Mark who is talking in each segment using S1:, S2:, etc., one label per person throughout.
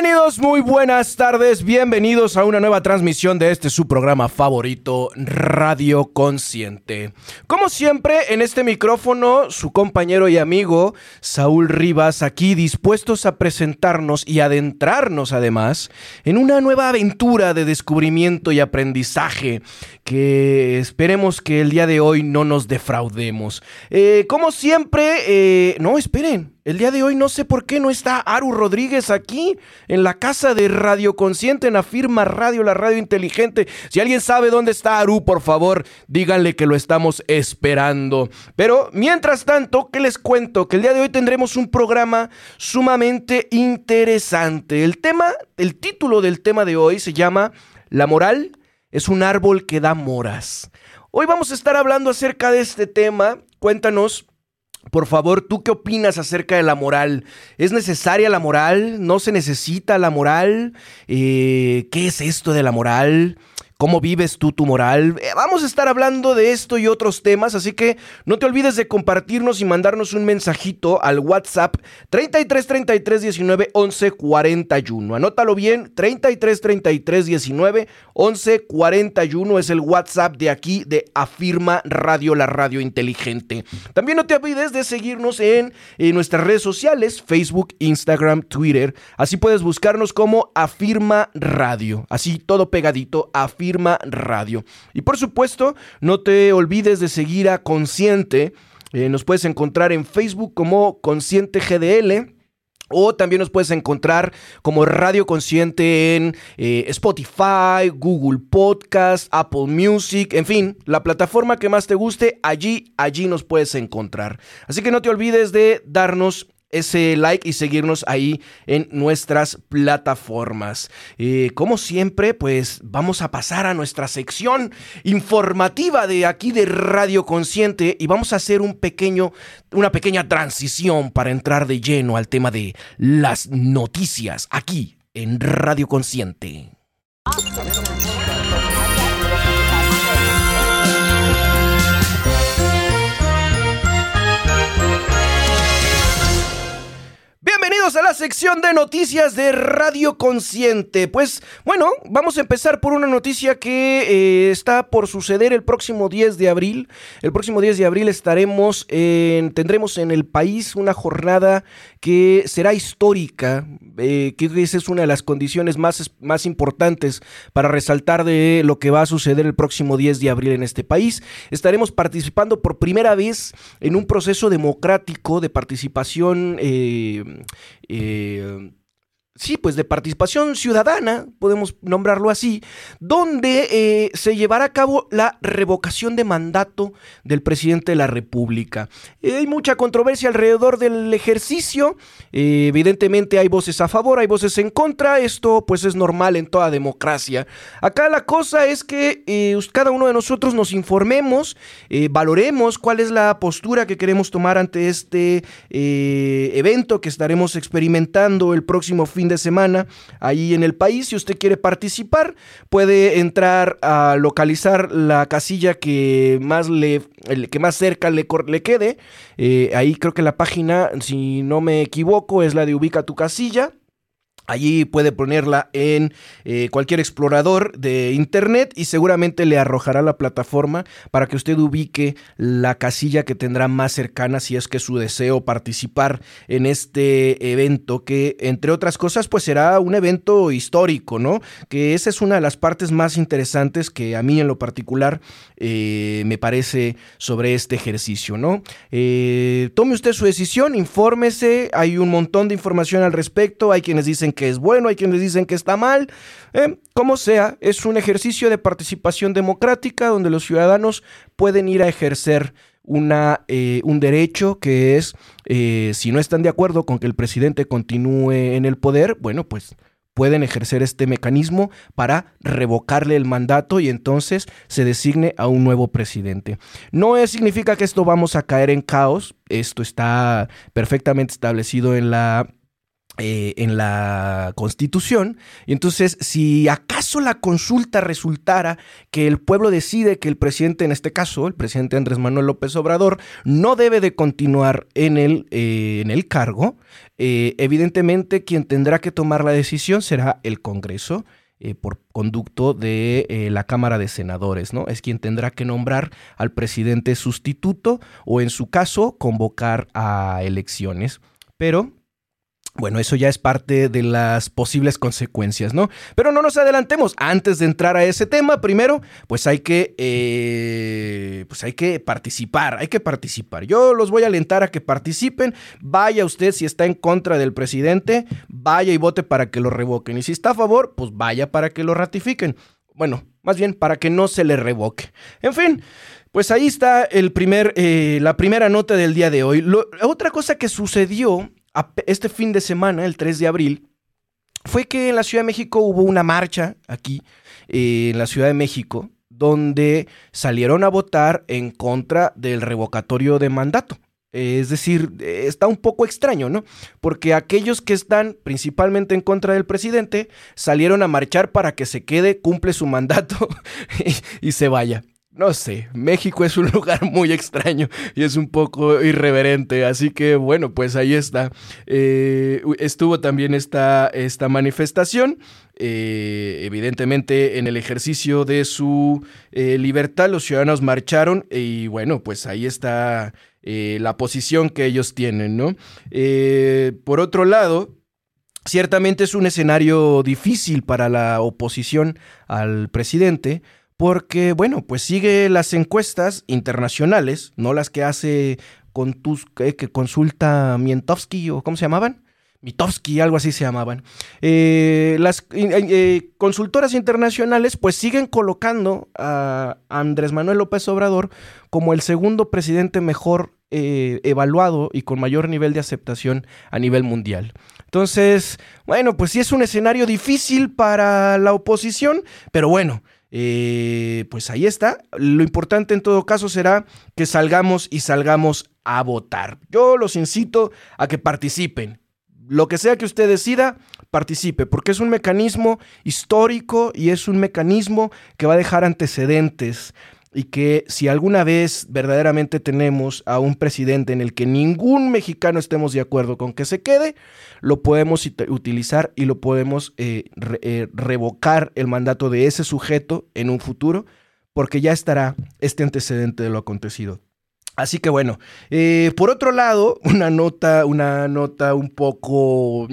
S1: Bienvenidos, muy buenas tardes, bienvenidos a una nueva transmisión de este su programa favorito, Radio Consciente. Como siempre, en este micrófono, su compañero y amigo Saúl Rivas, aquí dispuestos a presentarnos y adentrarnos además en una nueva aventura de descubrimiento y aprendizaje que esperemos que el día de hoy no nos defraudemos. Eh, como siempre, eh, no, esperen. El día de hoy no sé por qué no está Aru Rodríguez aquí en la casa de Radio Consciente, en Afirma Radio, la radio inteligente. Si alguien sabe dónde está Aru, por favor, díganle que lo estamos esperando. Pero mientras tanto, ¿qué les cuento? Que el día de hoy tendremos un programa sumamente interesante. El tema, el título del tema de hoy se llama La moral es un árbol que da moras. Hoy vamos a estar hablando acerca de este tema. Cuéntanos por favor, ¿tú qué opinas acerca de la moral? ¿Es necesaria la moral? ¿No se necesita la moral? Eh, ¿Qué es esto de la moral? ¿Cómo vives tú tu moral? Eh, vamos a estar hablando de esto y otros temas, así que no te olvides de compartirnos y mandarnos un mensajito al WhatsApp 33 33 19 11 41. Anótalo bien, 33 33 19 11 41 es el WhatsApp de aquí de Afirma Radio, la radio inteligente. También no te olvides de seguirnos en, en nuestras redes sociales, Facebook, Instagram, Twitter. Así puedes buscarnos como Afirma Radio, así todo pegadito, Afirma Radio. Y por supuesto, no te olvides de seguir a Consciente. Eh, nos puedes encontrar en Facebook como Consciente GDL. O también nos puedes encontrar como Radio Consciente en eh, Spotify, Google Podcast, Apple Music, en fin, la plataforma que más te guste, allí, allí nos puedes encontrar. Así que no te olvides de darnos ese like y seguirnos ahí en nuestras plataformas. Eh, como siempre, pues vamos a pasar a nuestra sección informativa de aquí de Radio Consciente y vamos a hacer un pequeño, una pequeña transición para entrar de lleno al tema de las noticias aquí en Radio Consciente. Sección de noticias de Radio Consciente. Pues bueno, vamos a empezar por una noticia que eh, está por suceder el próximo 10 de abril. El próximo 10 de abril estaremos en, tendremos en el país una jornada que será histórica, eh, que esa es una de las condiciones más, más importantes para resaltar de lo que va a suceder el próximo 10 de abril en este país. Estaremos participando por primera vez en un proceso democrático de participación eh, eh, sí, pues de participación ciudadana, podemos nombrarlo así, donde eh, se llevará a cabo la revocación de mandato del presidente de la República. Eh, hay mucha controversia alrededor del ejercicio, eh, evidentemente hay voces a favor, hay voces en contra, esto pues es normal en toda democracia. Acá la cosa es que cada uno de nosotros nos informemos, valoremos cuál es la postura que queremos tomar ante este evento que estaremos experimentando el próximo fin de semana ahí en el país. Si usted quiere participar, puede entrar a localizar la casilla que más le que más cerca le, le quede. Eh, ahí creo que la página, si no me equivoco, es la de ubica tu casilla. Allí puede ponerla en eh, cualquier explorador de internet y seguramente le arrojará la plataforma para que usted ubique la casilla que tendrá más cercana si es que su deseo participar en este evento que entre otras cosas pues será un evento histórico, ¿no? Que esa es una de las partes más interesantes que a mí en lo particular eh, me parece sobre este ejercicio, ¿no? Eh, tome usted su decisión, infórmese, hay un montón de información al respecto, hay quienes dicen que es bueno, hay quienes dicen que está mal. Eh, como sea, es un ejercicio de participación democrática donde los ciudadanos pueden ir a ejercer una, eh, un derecho que es, eh, si no están de acuerdo con que el presidente continúe en el poder, bueno, pues pueden ejercer este mecanismo para revocarle el mandato y entonces se designe a un nuevo presidente. No significa que esto vamos a caer en caos, esto está perfectamente establecido en la eh, en la Constitución. Y entonces, si acaso la consulta resultara que el pueblo decide que el presidente, en este caso, el presidente Andrés Manuel López Obrador, no debe de continuar en el, eh, en el cargo, eh, evidentemente quien tendrá que tomar la decisión será el Congreso. por conducto de la Cámara de Senadores, ¿no? Es quien tendrá que nombrar al presidente sustituto o en su caso convocar a elecciones. Pero bueno, eso ya es parte de las posibles consecuencias, ¿no? Pero no nos adelantemos. Antes de entrar a ese tema, primero, pues hay que, eh, pues hay que participar, hay que participar. Yo los voy a alentar a que participen. Vaya usted si está en contra del presidente, vaya y vote para que lo revoquen. Y si está a favor, pues vaya para que lo ratifiquen. Bueno, más bien para que no se le revoque. En fin. Pues ahí está el primer, eh, la primera nota del día de hoy. otra cosa que sucedió este fin de semana, el 3 de abril, fue que en la Ciudad de México hubo una marcha aquí, eh, en la Ciudad de México, donde salieron a votar en contra del revocatorio de mandato. Es decir, está un poco extraño, ¿no? Porque aquellos que están principalmente en contra del presidente salieron a marchar para que se quede, cumple su mandato y se vaya no sé, México es un lugar muy extraño y es un poco irreverente, así que bueno, pues ahí está. Eh, estuvo también esta, esta manifestación. Eh, evidentemente en el ejercicio de su eh, libertad los ciudadanos marcharon y bueno, pues ahí está la posición que ellos tienen, ¿no? por otro lado, ciertamente es un escenario difícil para la oposición al presidente porque, bueno, pues sigue las encuestas internacionales, no las que hace tus, que consulta Mientowski o cómo se llamaban. Mitowski, algo así se llamaban. Eh, las eh, eh, consultoras internacionales pues siguen colocando a Andrés Manuel López Obrador como el segundo presidente mejor evaluado y con mayor nivel de aceptación a nivel mundial. Entonces, bueno, pues sí es un escenario difícil para la oposición, pero bueno, eh, pues ahí está. Lo importante en todo caso será que salgamos y salgamos a votar. Yo los incito a que participen. Lo que sea que usted decida, participe, porque es un mecanismo histórico y es un mecanismo que va a dejar antecedentes y que si alguna vez verdaderamente tenemos a un presidente en el que ningún mexicano estemos de acuerdo con que se quede, lo podemos utilizar y lo podemos eh, eh, revocar el mandato de ese sujeto en un futuro, porque ya estará este antecedente de lo acontecido. Así que bueno, eh, por otro lado, una nota, una nota un poco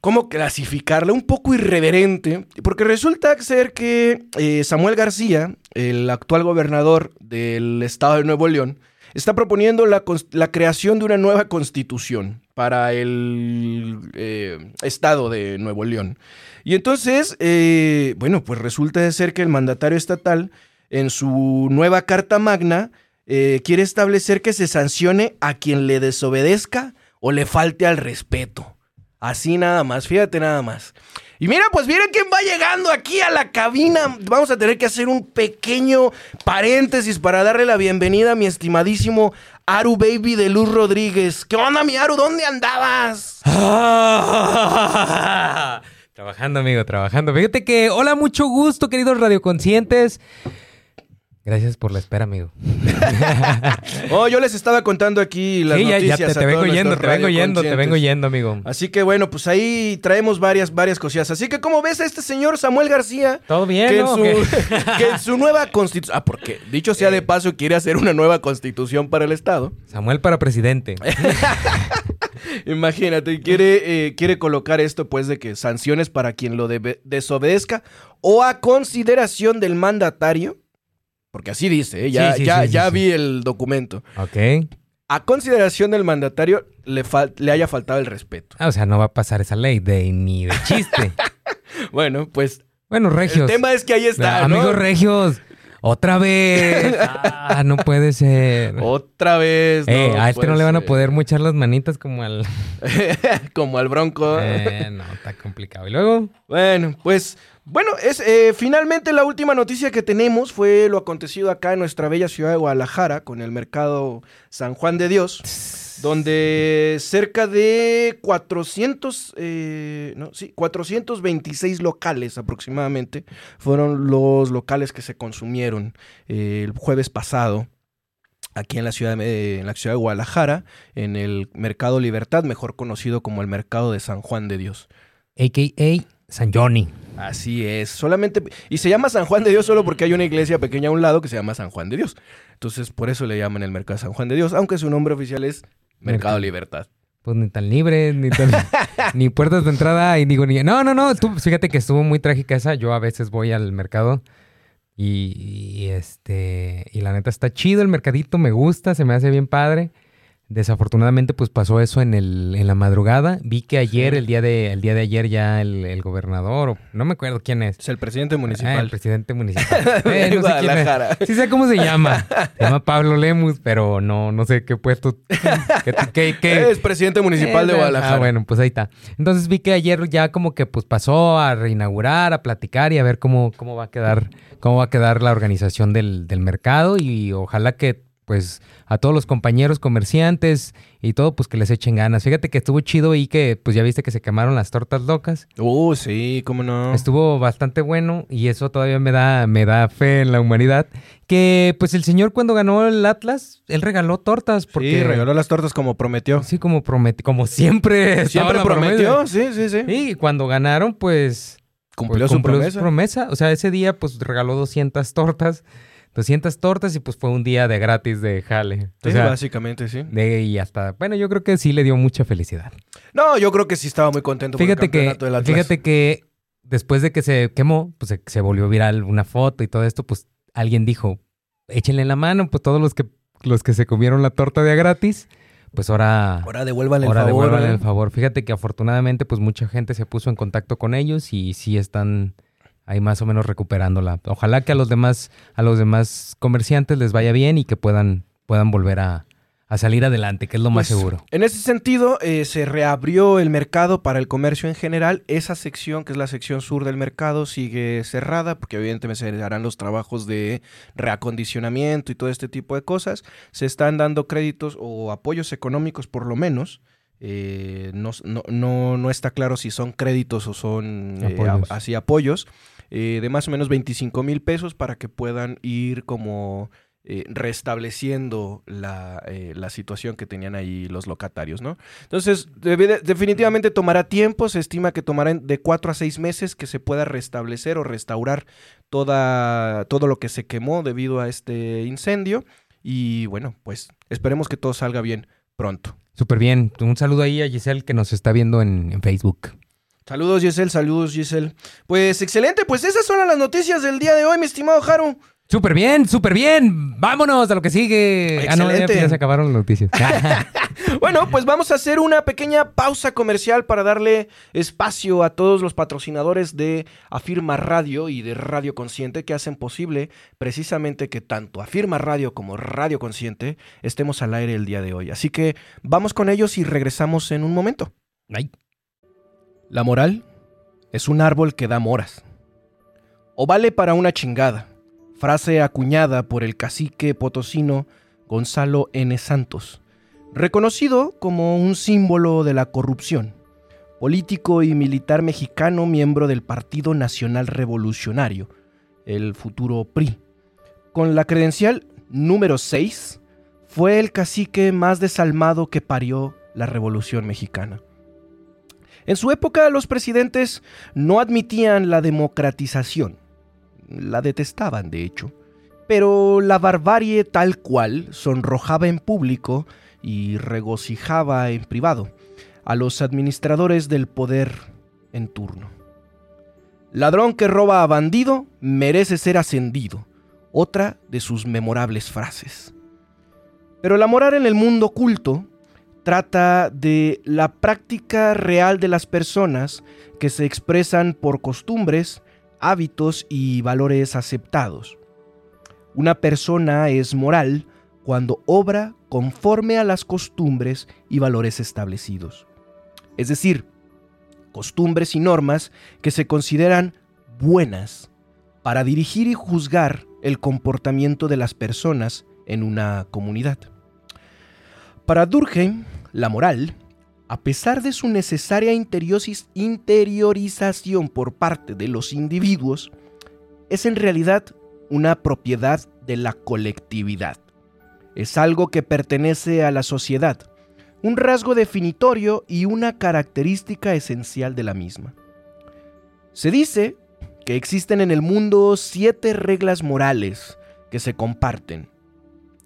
S1: cómo clasificarla, un poco irreverente, porque resulta ser que eh, Samuel García, el actual gobernador del estado de Nuevo León, está proponiendo la, creación de una nueva constitución para el eh, estado de Nuevo León. Y entonces, eh, bueno, pues resulta ser que el mandatario estatal, en su nueva Carta Magna, quiere establecer que se sancione a quien le desobedezca o le falte al respeto. Así nada más, fíjate nada más. Y mira, pues miren quién va llegando aquí a la cabina. Vamos a tener que hacer un pequeño paréntesis para darle la bienvenida a mi estimadísimo Aru Baby de Luz Rodríguez. ¿Qué onda, mi Aru? ¿Dónde andabas?
S2: trabajando, amigo, trabajando. Fíjate que, hola, mucho gusto, queridos radioconscientes. Gracias por la espera, amigo.
S1: oh, yo les estaba contando aquí las noticias.
S2: Ya, te, vengo yendo, te vengo yendo, te vengo yendo, amigo.
S1: Así que bueno, pues ahí traemos varias, varias cosillas. Así que, ¿cómo ves a este señor Samuel García?
S2: Todo bien,
S1: que,
S2: en, su,
S1: que en su nueva constitución. Ah, porque dicho sea de eh. paso, quiere hacer una nueva constitución para el Estado.
S2: Samuel para presidente.
S1: Imagínate, quiere, eh, quiere colocar esto, pues, de que sanciones para quien lo desobedezca o a consideración del mandatario porque así dice, ¿eh? ya, ya, ya vi el documento.
S2: Ok.
S1: A consideración del mandatario le, le haya faltado el respeto.
S2: Ah, o sea, no va a pasar esa ley de ni de chiste.
S1: bueno, pues.
S2: Bueno, regios.
S1: El tema es que ahí está.
S2: Amigos regios. ¡Otra vez! ¡Ah, no puede ser!
S1: Otra vez.
S2: Eh,
S1: no
S2: a este no le van a poder mochar las manitas como al...
S1: Como al bronco.
S2: Eh, no, está complicado. ¿Y luego?
S1: Bueno, pues, bueno, es eh, finalmente la última noticia que tenemos fue lo acontecido acá en nuestra bella ciudad de Guadalajara con el mercado San Juan de Dios, donde cerca de 400, eh, no, sí, 426 locales aproximadamente fueron los locales que se consumieron eh, el jueves pasado aquí en la ciudad de, en la ciudad de Guadalajara, en el Mercado Libertad, mejor conocido como el Mercado de San Juan de Dios.
S2: A.K.A. San Johnny.
S1: Así es, solamente... Y se llama San Juan de Dios solo porque hay una iglesia pequeña a un lado que se llama San Juan de Dios. Entonces, por eso le llaman el Mercado de San Juan de Dios, aunque su nombre oficial es Mercado. Libertad.
S2: Pues ni tan libre, ni tan... ni puertas de entrada y digo ni... No, no, no. Tú, fíjate que estuvo muy trágica esa. Yo a veces voy al mercado y, y, este... Y la neta está chido el mercadito. Me gusta, se me hace bien padre. Desafortunadamente, pues pasó eso en, el, en la madrugada. Vi que ayer, el, día de, el día de ayer, ya el, el gobernador, o no me acuerdo quién es.
S1: Es el presidente
S2: Ah,
S1: municipal.
S2: el presidente municipal. Eh, no sé quién es. Sí sé cómo se llama. Se llama Pablo Lemus, pero no, no sé qué puesto. qué, qué- qué-
S1: Es presidente municipal de
S2: Eh,
S1: Guadalajara.
S2: Ah, bueno, pues ahí está. Entonces vi que ayer ya como que pues pasó a reinaugurar, a platicar y a ver cómo, cómo va a quedar, cómo va a quedar la organización del, del mercado y ojalá que pues a todos los compañeros comerciantes y todo pues que les echen ganas. Fíjate que estuvo chido y que pues ya viste que se quemaron las tortas locas.
S1: Uh, sí, cómo no.
S2: Estuvo bastante bueno y eso todavía me da, me da fe en la humanidad. Que pues el señor cuando ganó el Atlas, él regaló tortas porque...
S1: Sí, regaló las tortas como prometió.
S2: Sí, como prometió, como siempre.
S1: Siempre prometió, sí, sí, sí.
S2: Y cuando ganaron, pues...
S1: Cumplió
S2: pues,
S1: su promesa.
S2: promesa. O sea, ese día pues regaló 200 tortas. 200 tortas y pues fue un día de gratis de jale. O
S1: Sí,
S2: sea,
S1: básicamente, sí.
S2: de, y hasta... Bueno, yo creo que sí le dio mucha felicidad.
S1: No, yo creo que sí estaba muy contento
S2: Fíjate
S1: por el
S2: que,
S1: del
S2: fíjate que después de que se quemó, pues se, se volvió viral una foto y todo esto, pues alguien dijo, échenle la mano, pues todos los que, los que se comieron la torta de a gratis, pues ahora...
S1: Ahora devuélvanle el
S2: Ahora
S1: favor.
S2: devuélvanle
S1: ¿eh?
S2: el favor. Fíjate que afortunadamente, pues mucha gente se puso en contacto con ellos y sí están ahí más o menos recuperándola. Ojalá que a los demás, a los demás comerciantes les vaya bien y que puedan, puedan volver a, a salir adelante, que es lo más
S1: Pues,
S2: seguro.
S1: En ese sentido, eh, se reabrió el mercado para el comercio en general. Esa sección, que es la sección sur del mercado, sigue cerrada porque evidentemente se harán los trabajos de reacondicionamiento y todo este tipo de cosas. Se están dando créditos o apoyos económicos por lo menos. Eh, no, no- no- no está claro si son créditos o son eh, a- así apoyos. Eh, de más o menos 25 mil pesos para que puedan ir como eh, restableciendo la, eh, la situación que tenían ahí los locatarios, ¿no? Entonces, definitivamente tomará tiempo, se estima que tomará de cuatro a seis meses que se pueda restablecer o restaurar toda, todo lo que se quemó debido a este incendio. Y bueno, pues esperemos que todo salga bien pronto.
S2: Súper bien. Un saludo ahí a Giselle que nos está viendo en, en Facebook.
S1: Saludos Giselle, saludos Giselle. Pues excelente, pues esas son las noticias del día de hoy, mi estimado Haru.
S2: Súper bien, súper bien. Vámonos a lo que sigue. Ah, no, ya,
S1: Excelente.
S2: ya se acabaron las noticias.
S1: Bueno, pues vamos a hacer una pequeña pausa comercial para darle espacio a todos los patrocinadores de Afirma Radio y de Radio Consciente que hacen posible precisamente que tanto Afirma Radio como Radio Consciente estemos al aire el día de hoy. Así que vamos con ellos y regresamos en un momento.
S2: Ay.
S1: La moral es un árbol que da moras. O vale para una chingada. Frase acuñada por el cacique potosino Gonzalo N. Santos, reconocido como un símbolo de la corrupción. Político y militar mexicano, miembro del Partido Nacional Revolucionario, el futuro PRI. Con la credencial número 6, fue el cacique más desalmado que parió la Revolución Mexicana. En su época los presidentes no admitían la democratización. La detestaban, de hecho. Pero la barbarie tal cual sonrojaba en público y regocijaba en privado a los administradores del poder en turno. Ladrón que roba a bandido merece ser ascendido, otra de sus memorables frases. Pero la moral en el mundo culto trata de la práctica real de las personas que se expresan por costumbres, hábitos y valores aceptados. Una persona es moral cuando obra conforme a las costumbres y valores establecidos. Es decir, costumbres y normas que se consideran buenas para dirigir y juzgar el comportamiento de las personas en una comunidad. Para Durkheim, la moral, a pesar de su necesaria interiorización por parte de los individuos, es en realidad una propiedad de la colectividad. Es algo que pertenece a la sociedad, un rasgo definitorio y una característica esencial de la misma. Se dice que existen en el mundo siete reglas morales que se comparten,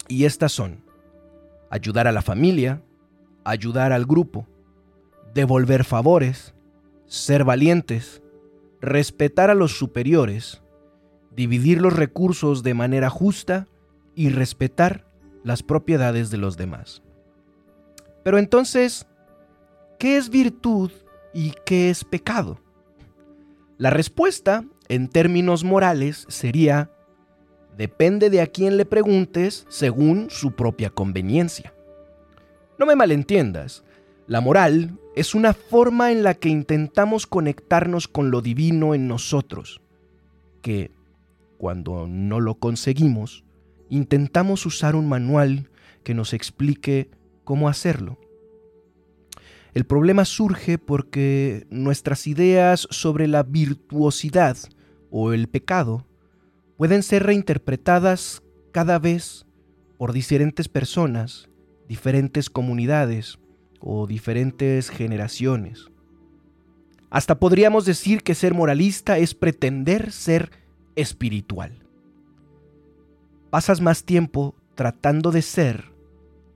S1: y estas son ayudar a la familia, ayudar al grupo, devolver favores, ser valientes, respetar a los superiores, dividir los recursos de manera justa y respetar las propiedades de los demás. Pero entonces, ¿qué es virtud y qué es pecado? La respuesta, en términos morales, sería, depende de a quién le preguntes según su propia conveniencia. No me malentiendas, la moral es una forma en la que intentamos conectarnos con lo divino en nosotros, que, cuando no lo conseguimos, intentamos usar un manual que nos explique cómo hacerlo. El problema surge porque nuestras ideas sobre la virtuosidad o el pecado pueden ser reinterpretadas cada vez por diferentes personas, diferentes comunidades o diferentes generaciones. Hasta podríamos decir que ser moralista es pretender ser espiritual. Pasas más tiempo tratando de ser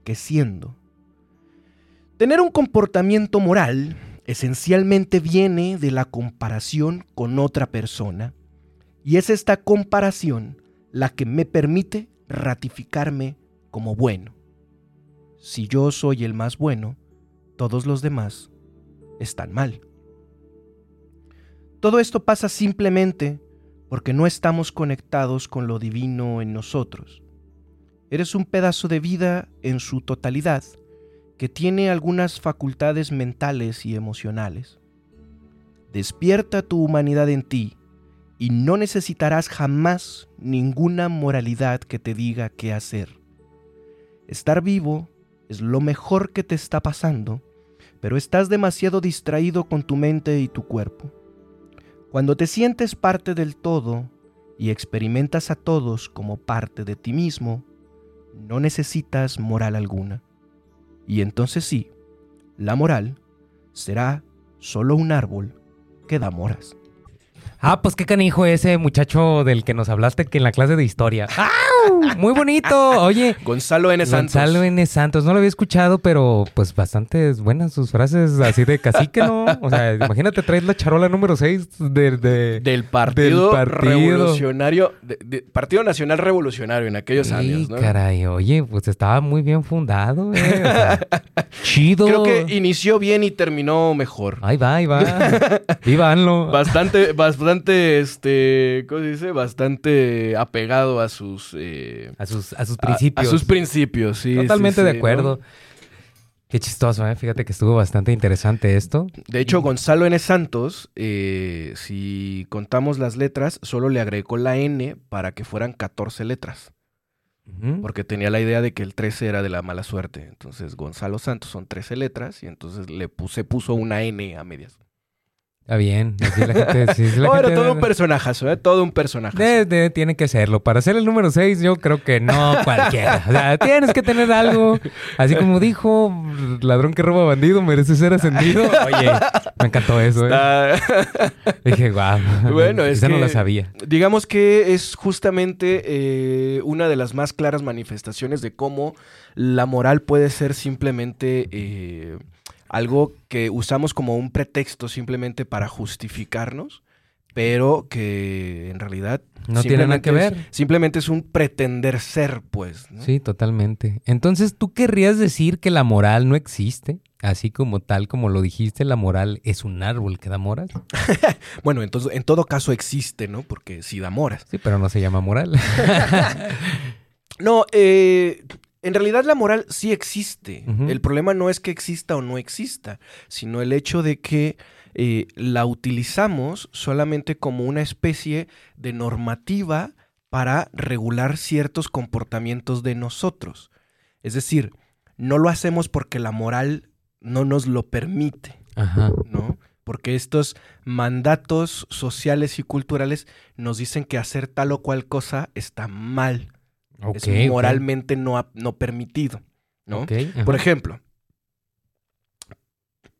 S1: que siendo. Tener un comportamiento moral esencialmente viene de la comparación con otra persona y es esta comparación la que me permite ratificarme como bueno. Si yo soy el más bueno, todos los demás están mal. Todo esto pasa simplemente porque no estamos conectados con lo divino en nosotros. Eres un pedazo de vida en su totalidad que tiene algunas facultades mentales y emocionales. Despierta tu humanidad en ti y no necesitarás jamás ninguna moralidad que te diga qué hacer. Estar vivo es lo mejor que te está pasando, pero estás demasiado distraído con tu mente y tu cuerpo. Cuando te sientes parte del todo y experimentas a todos como parte de ti mismo, no necesitas moral alguna. Y entonces sí, la moral será solo un árbol que da moras.
S2: Ah, pues qué canijo ese muchacho del que nos hablaste que en la clase de historia. ¡Ah! Muy bonito. Oye.
S1: Gonzalo N. Santos.
S2: Gonzalo N. Santos. No lo había escuchado, pero pues bastante buenas sus frases así de cacique, ¿no? O sea, imagínate traes la charola número 6 de,
S1: del partido, revolucionario, Partido Nacional Revolucionario en aquellos años, ¿no?
S2: caray. Oye, pues estaba muy bien fundado, ¿eh? chido.
S1: Creo que inició bien y terminó mejor.
S2: Ahí va, ahí va. Vívanlo.
S1: Bastante, bastante, este, ¿cómo se dice? Bastante apegado a sus... Eh,
S2: a, sus a sus principios.
S1: A, sus principios, sí.
S2: Totalmente de acuerdo. Qué chistoso, ¿eh? Fíjate que estuvo bastante interesante esto.
S1: De hecho, Gonzalo N. Santos, eh, si contamos las letras, solo le agregó la N para que fueran 14 letras. Porque tenía la idea de que el 13 era de la mala suerte. Entonces, Gonzalo Santos son 13 letras y entonces le puse, puso una N a medias.
S2: Está bien. Así la gente, sí, la
S1: bueno, todo un personajazo, ¿eh? Todo un personaje.
S2: tiene que serlo. Para ser el número 6, yo creo que no cualquiera. o sea, tienes que tener algo. Así como dijo, ladrón que roba bandido merece ser ascendido. Oye, me encantó eso, ¿eh? Dije, guau.
S1: Bueno, es que,
S2: no lo sabía.
S1: Digamos que es justamente eh, una de las más claras manifestaciones de cómo la moral puede ser simplemente... Eh, algo que usamos como un pretexto simplemente para justificarnos, pero que en realidad
S2: no tiene nada que ver.
S1: simplemente es un pretender ser, pues.
S2: Sí, totalmente. Entonces, ¿tú querrías decir que la moral no existe? Así como tal, como lo dijiste, la moral es un árbol que da moras.
S1: Bueno, entonces, en todo caso existe, ¿no? Porque sí da moras.
S2: Sí, pero no se llama moral.
S1: No, eh, en realidad la moral sí existe. El problema no es que exista o no exista, sino el hecho de que eh, la utilizamos solamente como una especie de normativa para regular ciertos comportamientos de nosotros. Es decir, no lo hacemos porque la moral no nos lo permite,
S2: Ajá.
S1: ¿no? Porque estos mandatos sociales y culturales nos dicen que hacer tal o cual cosa está mal Es moralmente no, no permitido, ¿no?
S2: Ok, ajá.
S1: Por ejemplo,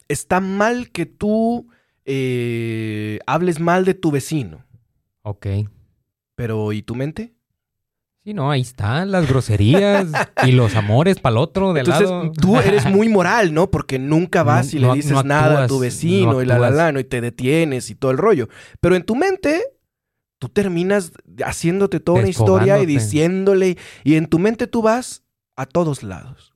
S1: está mal que tú eh, hables mal de tu vecino,
S2: Ok.
S1: pero ¿y tu mente?
S2: Sí, no, ahí están las groserías y los amores para el otro de
S1: Entonces
S2: lado.
S1: tú eres muy moral, ¿no? Porque nunca vas
S2: No-
S1: y le
S2: no-
S1: dices
S2: no
S1: nada a tu vecino
S2: no
S1: y la la la, ¿no? Y te detienes y todo el rollo. Pero en tu mente, tú terminas haciéndote toda una historia y diciéndole, y en tu mente tú vas a todos lados,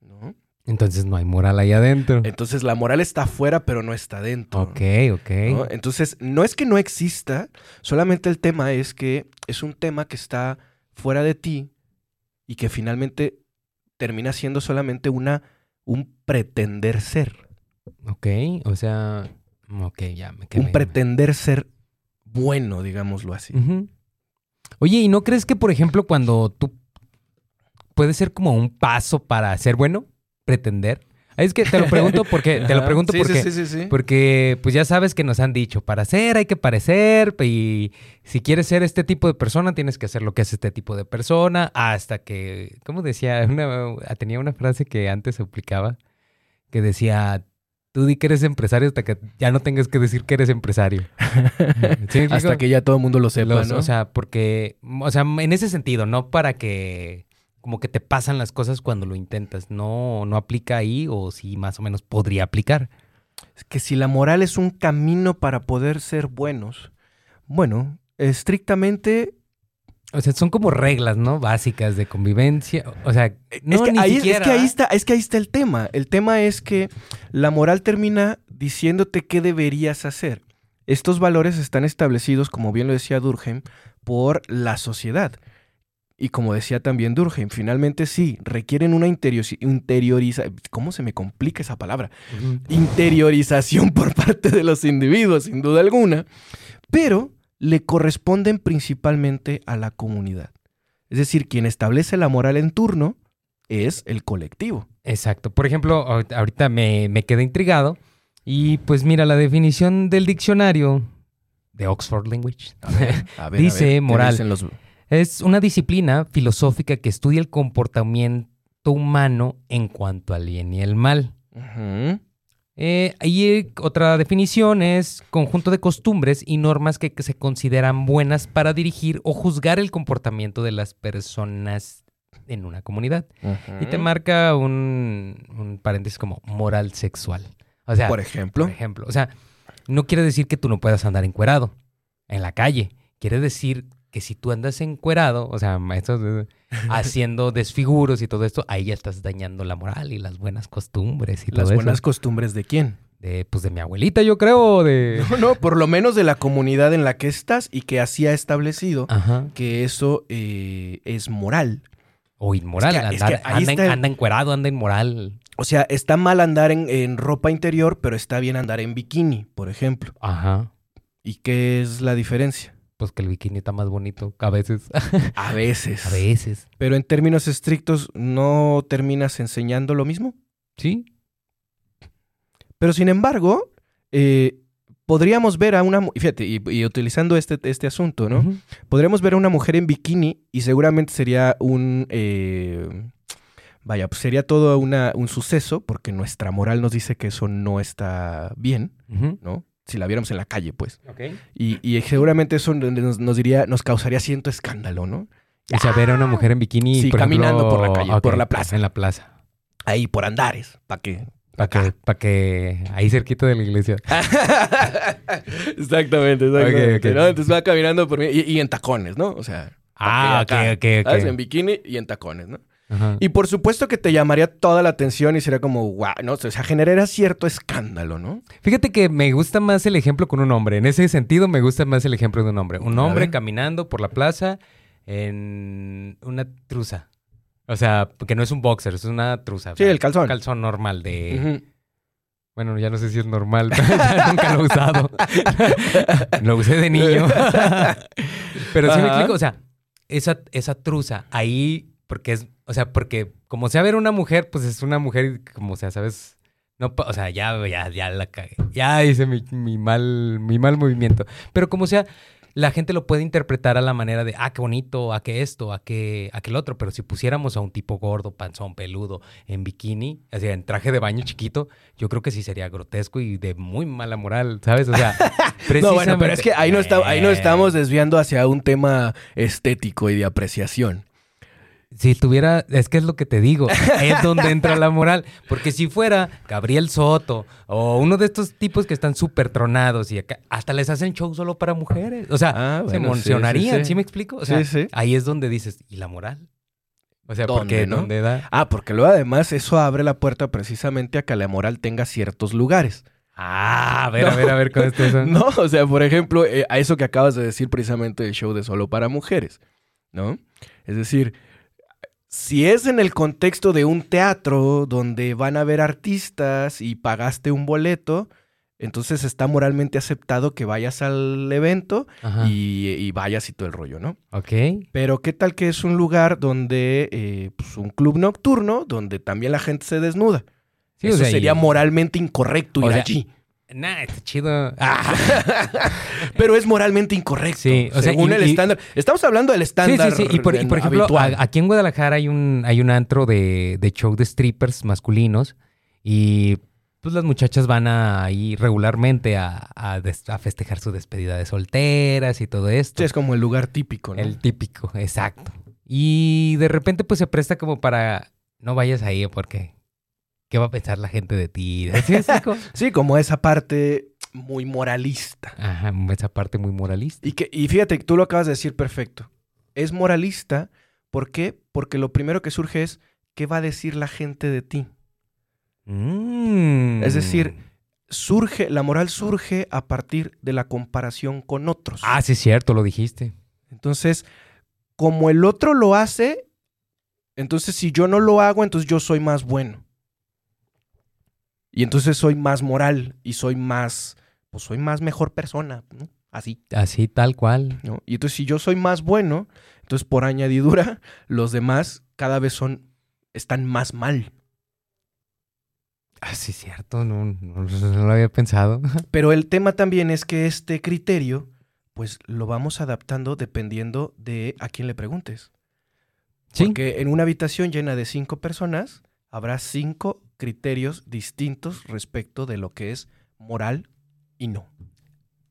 S1: ¿no?
S2: Entonces no hay moral ahí adentro.
S1: Entonces la moral está afuera, pero no está dentro.
S2: Ok, ok.
S1: ¿no? Entonces, no es que no exista, solamente el tema es que es un tema que está fuera de ti y que finalmente termina siendo solamente una un pretender ser.
S2: Ok, o sea, ok, ya me quedé.
S1: Un pretender ser bueno, digámoslo así.
S2: Oye, ¿y no crees que, por ejemplo, cuando tú puede ser como un paso para ser bueno, pretender? Es que te lo pregunto porque te lo pregunto
S1: Sí,
S2: porque
S1: sí, sí, sí, sí.
S2: porque pues ya sabes que nos han dicho, para ser hay que parecer y si quieres ser este tipo de persona tienes que hacer lo que hace este tipo de persona hasta que, ¿cómo decía? Una- tenía una frase que antes se aplicaba que decía, tú di que eres empresario hasta que ya no tengas que decir que eres empresario. ¿Sí
S1: Hasta que ya todo el mundo lo sepa,
S2: Los-
S1: ¿no?
S2: O sea, porque, o sea, en ese sentido, no para que como que te pasan las cosas cuando lo intentas, no, no aplica ahí o si más o menos podría aplicar.
S1: Es que si la moral es un camino para poder ser buenos, bueno, estrictamente
S2: O sea, son como reglas, ¿no? Básicas de convivencia. O sea, no,
S1: es, que
S2: ni
S1: ahí, es
S2: siquiera.
S1: que ahí está, es que ahí está el tema. El tema es que la moral termina diciéndote qué deberías hacer. Estos valores están establecidos, como bien lo decía Durkheim, por la sociedad. Y como decía también Durkheim, finalmente sí, requieren una interiorización. ¿Cómo se me complica esa palabra? Interiorización por parte de los individuos, sin duda alguna, pero le corresponden principalmente a la comunidad. Es decir, quien establece la moral en turno es el colectivo.
S2: Exacto. Por ejemplo, ahor- ahorita me, me quedé intrigado. Y pues mira, la definición del diccionario de Oxford Language
S1: A ver, a ver,
S2: Dice
S1: a ver, ¿qué
S2: moral.
S1: los-
S2: es una disciplina filosófica que estudia el comportamiento humano en cuanto al bien y el mal.
S1: Ujú.
S2: Eh, y eh, otra definición es conjunto de costumbres y normas que, que se consideran buenas para dirigir o juzgar el comportamiento de las personas en una comunidad. Y te marca un, un paréntesis como moral sexual. O sea,
S1: Por ejemplo,
S2: por ejemplo, o sea, no quiere decir que tú no puedas andar encuerado en la calle. Quiere decir que si tú andas encuerado, o sea, eh, haciendo desfiguros y todo esto, ahí ya estás dañando la moral y las buenas costumbres y
S1: las
S2: todo
S1: buenas
S2: eso.
S1: costumbres de quién.
S2: De, pues de mi abuelita, yo creo, de...
S1: No, no, por lo menos de la comunidad en la que estás y que así ha establecido
S2: Ajá.
S1: que eso eh, es moral.
S2: O inmoral.
S1: Es que- es
S2: andar-
S1: que
S2: anda,
S1: está
S2: anda encuerado, anda inmoral.
S1: O sea, está mal andar en, en ropa interior, pero está bien andar en bikini, por ejemplo.
S2: Ajá.
S1: ¿Y qué es la diferencia?
S2: Pues que el bikini está más bonito a veces.
S1: A veces.
S2: a veces.
S1: Pero en términos estrictos, ¿no terminas enseñando lo mismo?
S2: Sí.
S1: Pero sin embargo, eh, podríamos ver a una... Fíjate, y, y utilizando este, este asunto, ¿no? Podríamos ver a una mujer en bikini y seguramente sería un... eh, vaya, pues sería todo una- un suceso porque nuestra moral nos dice que eso no está bien. ¿no? Si la viéramos en la calle, pues.
S2: Ok.
S1: Y, y seguramente eso nos, nos diría, nos causaría cierto escándalo, ¿no?
S2: O sea, ver a una mujer en bikini.
S1: Sí,
S2: por
S1: caminando por la calle, por la plaza.
S2: En la plaza.
S1: Ahí por andares, ¿para qué?
S2: Para que, pa' que ahí cerquita de la iglesia.
S1: exactamente, exactamente.
S2: Ok, ok.
S1: ¿no? Entonces va caminando por mí y, y en tacones, ¿no? O sea,
S2: Ah,
S1: acá,
S2: ok, ok, ok.
S1: ¿sabes? En bikini y en tacones, ¿no?
S2: Ajá.
S1: Y por supuesto que te llamaría toda la atención y sería como, wow, no, o sea, generaría cierto escándalo, ¿no?
S2: Fíjate que me gusta más el ejemplo con un hombre. En ese sentido, me gusta más el ejemplo de un hombre. Un hombre caminando por la plaza en una truza. O sea, que no es un boxer, es una truza.
S1: Sí, el calzón.
S2: Un calzón normal de... Bueno, ya no sé si es normal, ya nunca lo he usado. lo usé de niño. Pero sí me explico, o sea, esa, esa truza ahí, porque es, o sea, porque como sea ver una mujer, pues es una mujer, como sea, ¿sabes? No, o sea, ya, ya, ya la cagué. Ya hice mi, mi mal, mi mal movimiento. Pero como sea, la gente lo puede interpretar a la manera de, ah, qué bonito, a qué esto, a qué aquel otro. Pero si pusiéramos a un tipo gordo, panzón, peludo, en bikini, o sea, en traje de baño chiquito, yo creo que sí sería grotesco y de muy mala moral, ¿sabes? O sea,
S1: No, bueno, pero es que ahí no, está, ahí no
S2: Eh,
S1: estamos desviando hacia un tema estético y de apreciación.
S2: Si tuviera, es que es lo que te digo, es donde entra la moral. Porque si fuera Gabriel Soto o uno de estos tipos que están súper tronados y acá, hasta les hacen show solo para mujeres. O sea,
S1: Ah,
S2: se
S1: bueno,
S2: emocionarían,
S1: sí,
S2: ¿sí,
S1: sí.
S2: me explico? O sea, ahí es donde dices, ¿y la moral? O sea,
S1: ¿Dónde,
S2: porque
S1: no?
S2: ¿dónde da?
S1: Ah, porque luego además eso abre la puerta precisamente a que la moral tenga ciertos lugares.
S2: Ah, a ver, a ver, a ver con esto.
S1: No, o sea, por ejemplo, eh, a eso que acabas de decir precisamente del show de solo para mujeres, ¿no? Es decir, si es en el contexto de un teatro donde van a ver artistas y pagaste un boleto, entonces está moralmente aceptado que vayas al evento y, y vayas y todo el rollo, ¿no?
S2: Ok.
S1: Pero qué tal que es un lugar donde, eh, pues un club nocturno, donde también la gente se desnuda.
S2: Sí, o
S1: Eso
S2: y-
S1: sería moralmente incorrecto
S2: O
S1: ir
S2: sea,
S1: allí.
S2: Nah, está chido. Ah,
S1: Pero es moralmente incorrecto.
S2: Sí, o sea,
S1: según
S2: y-
S1: el estándar. Estamos hablando del
S2: Sí,
S1: estándar.
S2: sí, sí. Y por, y por ejemplo,
S1: habitual.
S2: aquí en Guadalajara hay un, hay un antro de, de show de strippers masculinos y pues las muchachas van a- ahí regularmente a, a des- a festejar su despedida de solteras y todo esto.
S1: Sí, es como el lugar típico, ¿no?
S2: El típico, exacto. Y de repente pues se presta como para no vayas ahí porque ¿qué va a pensar la gente de ti? ¿Sí
S1: como esa parte muy moralista.
S2: Ajá, esa parte muy moralista.
S1: Y, que, y fíjate, tú lo acabas de decir perfecto. Es moralista, ¿por qué? Porque lo primero que surge es, ¿qué va a decir la gente de ti?
S2: Mm.
S1: Es decir, Surge, la moral surge a partir de la comparación con otros.
S2: Ah, sí, es cierto, lo dijiste.
S1: Entonces, como el otro lo hace, entonces si yo no lo hago, entonces yo soy más bueno. Y entonces soy más moral y soy más, pues soy más mejor persona, ¿no? Así,
S2: Así, tal cual.
S1: ¿no? Y entonces si yo soy más bueno, entonces por añadidura, los demás cada vez son, están más mal.
S2: Ah, sí, es cierto, no, no- no lo había pensado.
S1: Pero el tema también es que este criterio, pues lo vamos adaptando dependiendo de a quién le preguntes.
S2: Sí.
S1: Porque en una habitación llena de cinco personas habrá cinco criterios distintos respecto de lo que es moral y no.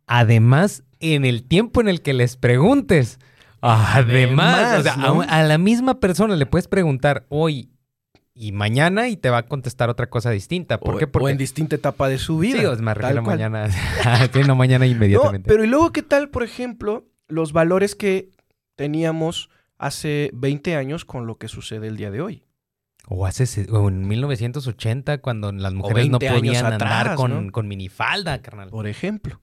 S2: Además, en el tiempo en el que les preguntes. Además, o sea,
S1: ¿no?
S2: a, a la misma persona le puedes preguntar hoy y mañana y te va a contestar otra cosa distinta. ¿Por
S1: o,
S2: qué?
S1: o
S2: Porque
S1: en distinta etapa de su vida.
S2: Sí, o sea, me refiero mañana. sí, no, mañana
S1: No,
S2: inmediatamente.
S1: pero y luego, ¿qué tal, por ejemplo, los valores que teníamos hace 20 años con lo que sucede el día de hoy?
S2: O hace o en 1980, cuando las mujeres no
S1: 20 años
S2: podían andar
S1: atrás,
S2: con,
S1: ¿no?
S2: con minifalda, carnal.
S1: por ejemplo.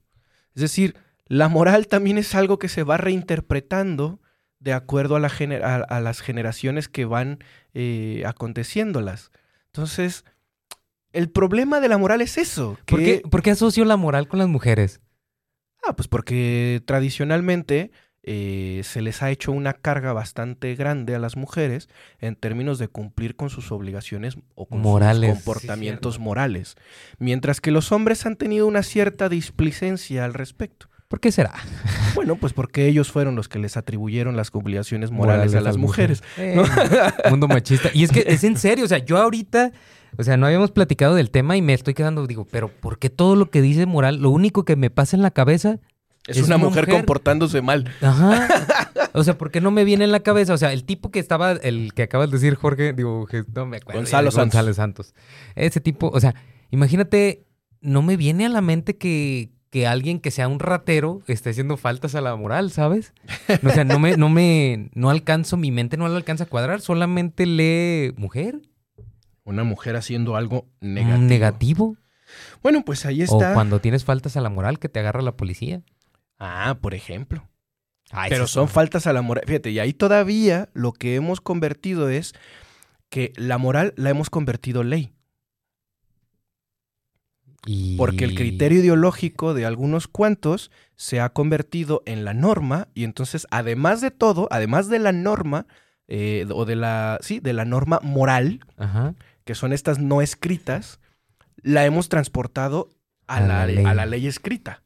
S1: Es decir, la moral también es algo que se va reinterpretando de acuerdo a, la gener- a, a las generaciones que van eh, aconteciéndolas. Entonces, el problema de la moral es eso.
S2: ¿Por qué, por qué asocio la moral con las mujeres?
S1: Ah, pues porque tradicionalmente eh, se les ha hecho una carga bastante grande a las mujeres en términos de cumplir con sus obligaciones o con
S2: Morales,
S1: sus comportamientos morales. Mientras que los hombres han tenido una cierta displicencia al respecto.
S2: ¿Por qué será?
S1: Bueno, pues porque ellos fueron los que les atribuyeron las obligaciones morales, a las mujeres.
S2: Eh, mundo machista. Y es que es en serio, o sea, yo ahorita, o sea, no habíamos platicado del tema y me estoy quedando, digo, pero ¿por qué todo lo que dice moral, lo único que me pasa en la cabeza
S1: Es,
S2: Es
S1: una,
S2: una
S1: mujer,
S2: mujer.
S1: comportándose mal.
S2: Ajá. O sea, ¿por qué no me viene en la cabeza? O sea, el tipo que estaba, el que acabas de decir, Jorge, digo, no me acuerdo.
S1: Gonzalo
S2: ya, Gonzalo Santos. Ese tipo, o sea, imagínate, no me viene a la mente que, que alguien que sea un ratero esté haciendo faltas a la moral, ¿sabes? O sea, no me, no me, no alcanzo, mi mente no lo alcanza a cuadrar, solamente lee mujer.
S1: Una mujer haciendo algo negativo.
S2: Negativo.
S1: Bueno, pues ahí está.
S2: O cuando tienes faltas a la moral que te agarra la policía.
S1: Ah, por ejemplo.
S2: Ay,
S1: Pero son faltas a la moral. Fíjate, y ahí todavía lo que hemos convertido es que la moral la hemos convertido ley.
S2: Y-
S1: Porque el criterio ideológico de algunos cuantos se ha convertido en la norma y entonces, además de todo, además de la norma, eh, o de la, sí, de la norma moral,
S2: Ajá.
S1: que son estas no escritas, la hemos transportado a,
S2: A
S1: la,
S2: la
S1: ley.
S2: ley.
S1: a la ley escrita.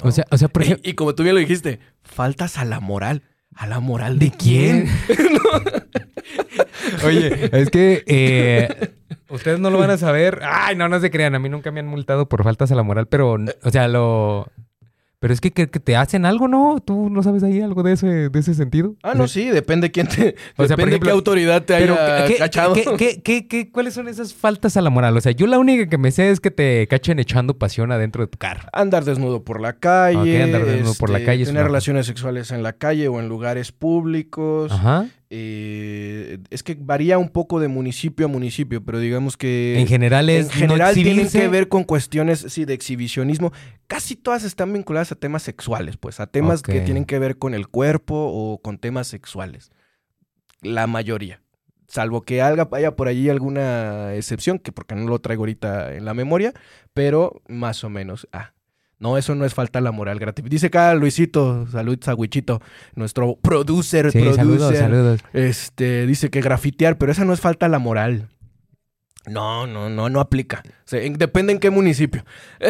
S2: O sea, o sea, por
S1: Y,
S2: ejemplo,
S1: y como tú bien lo dijiste, faltas a la moral. ¿A la moral de,
S2: ¿de quién? Oye, es que eh, ustedes no lo van a saber. Ay, no, no se crean. A mí nunca me han multado por faltas a la moral, pero, o sea, lo. Pero es que, que, que te hacen algo, ¿no? ¿Tú no sabes ahí algo de ese, de ese sentido?
S1: Ah,
S2: O
S1: no,
S2: sea,
S1: sí, depende quién te.
S2: O sea, por
S1: depende
S2: ejemplo,
S1: qué autoridad te haya
S2: ¿qué,
S1: cachado.
S2: qué- qué- cuáles son esas faltas a la moral? O sea, yo la única que me sé es que te cachen echando pasión adentro de tu carro.
S1: Andar desnudo por la calle.
S2: Andar desnudo por la
S1: este,
S2: calle
S1: Tener relaciones sexuales en la calle o en lugares públicos.
S2: Ajá.
S1: Eh, es que varía un poco de municipio a municipio, pero digamos que.
S2: En general es.
S1: en general
S2: no
S1: tienen que ver con cuestiones sí, de exhibicionismo. Casi todas están vinculadas a temas sexuales, pues, a temas que tienen que ver con el cuerpo o con temas sexuales. La mayoría. Salvo que haya por allí alguna excepción, que porque no lo traigo ahorita en la memoria, pero más o menos. Ah, no, eso no es falta a la moral gratis. Dice acá Luisito, salud, Sagüichito, nuestro producer,
S2: Sí,
S1: producer.
S2: saludos, saludos.
S1: Este, dice que grafitear, pero esa no es falta a la moral. No, no, no, no aplica. O sea, depende en qué municipio.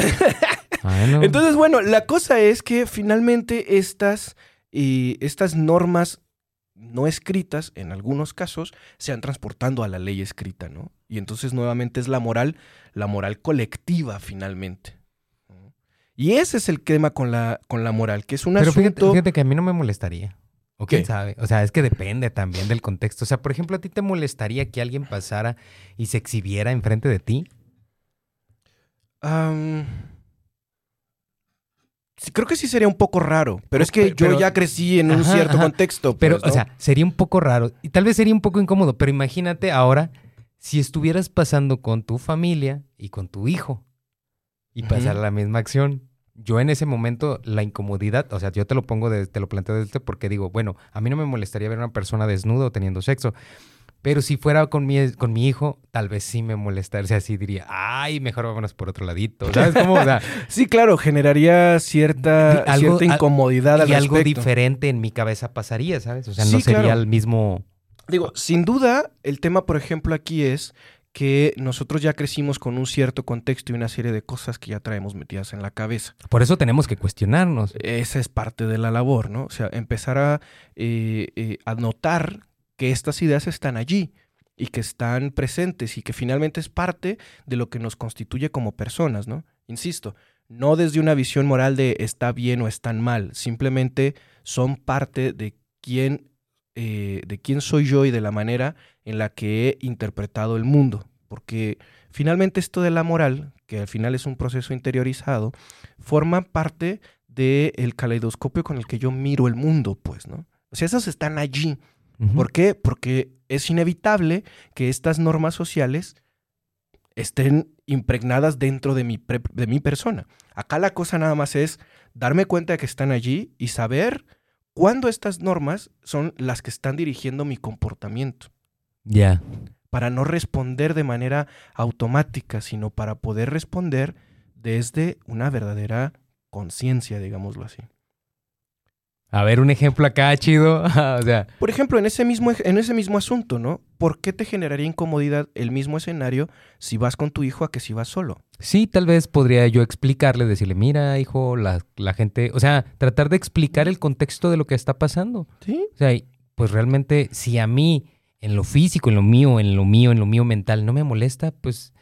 S2: Bueno.
S1: Entonces, bueno, la cosa es que finalmente estas, estas normas no escritas, en algunos casos, se han transportando a la ley escrita, ¿no? Y entonces nuevamente es la moral, la moral colectiva finalmente. Y ese es el tema con la, con la moral, que es un
S2: Pero fíjate,
S1: asunto...
S2: fíjate que a mí no me molestaría. O
S1: ¿Qué?
S2: quién sabe. O sea, es que depende también del contexto. O sea, por ejemplo, ¿a ti te molestaría que alguien pasara y se exhibiera enfrente de ti?
S1: Sí, creo que sí sería un poco raro, pero es que
S2: Pero-
S1: yo
S2: pero-
S1: ya crecí en un
S2: Ajá,
S1: cierto
S2: ajá.
S1: contexto.
S2: Pero,
S1: pues,
S2: o
S1: ¿no?
S2: sea, sería un poco raro. Y tal vez sería un poco incómodo. Pero imagínate ahora si estuvieras pasando con tu familia y con tu hijo y pasar la misma acción. Yo en ese momento, la incomodidad, o sea, yo te lo pongo, de- te lo planteo desde porque digo, bueno, a mí no me molestaría ver a una persona desnuda o teniendo sexo. Pero si fuera con mi, con mi hijo, tal vez sí me molestaría. O sea, sí diría, ay, mejor vámonos por otro ladito. ¿Sabes cómo? O sea,
S1: Sí, claro, generaría cierta,
S2: algo-
S1: cierta incomodidad al
S2: y algo
S1: respecto.
S2: diferente en mi cabeza pasaría, ¿sabes? O sea,
S1: Sí,
S2: no sería
S1: claro.
S2: el mismo...
S1: Digo, sin duda, el tema, por ejemplo, aquí es que nosotros ya crecimos con un cierto contexto y una serie de cosas que ya traemos metidas en la cabeza.
S2: Por eso tenemos que cuestionarnos.
S1: Esa es parte de la labor, ¿no? O sea, empezar a, eh, eh, a notar que estas ideas están allí y que están presentes y que finalmente es parte de lo que nos constituye como personas, ¿no? Insisto, no desde una visión moral de está bien o están mal, simplemente son parte de quién, eh, de quién soy yo y de la manera en la que he interpretado el mundo. Porque finalmente esto de la moral, que al final es un proceso interiorizado, forma parte del caleidoscopio con el que yo miro el mundo, pues, ¿no? O sea, esos están allí. ¿Por qué? Porque es inevitable que estas normas sociales estén impregnadas dentro de mi, de mi persona. Acá la cosa nada más es darme cuenta de que están allí y saber cuándo estas normas son las que están dirigiendo mi comportamiento
S2: Ya.
S1: para no responder de manera automática, sino para poder responder desde una verdadera conciencia, digámoslo así.
S2: A ver, un ejemplo acá, chido. o sea,
S1: Por ejemplo, en ese, mismo, en ese mismo asunto, ¿no? ¿Por qué te generaría incomodidad el mismo escenario si vas con tu hijo a que si vas solo?
S2: sí, tal vez podría yo explicarle, decirle, mira, hijo, la, la gente, o sea, tratar de explicar el contexto de lo que está pasando.
S1: ¿Sí?
S2: O sea, pues realmente, si a mí, en lo físico, en lo mío, en lo mío, en lo mío mental, no me molesta, pues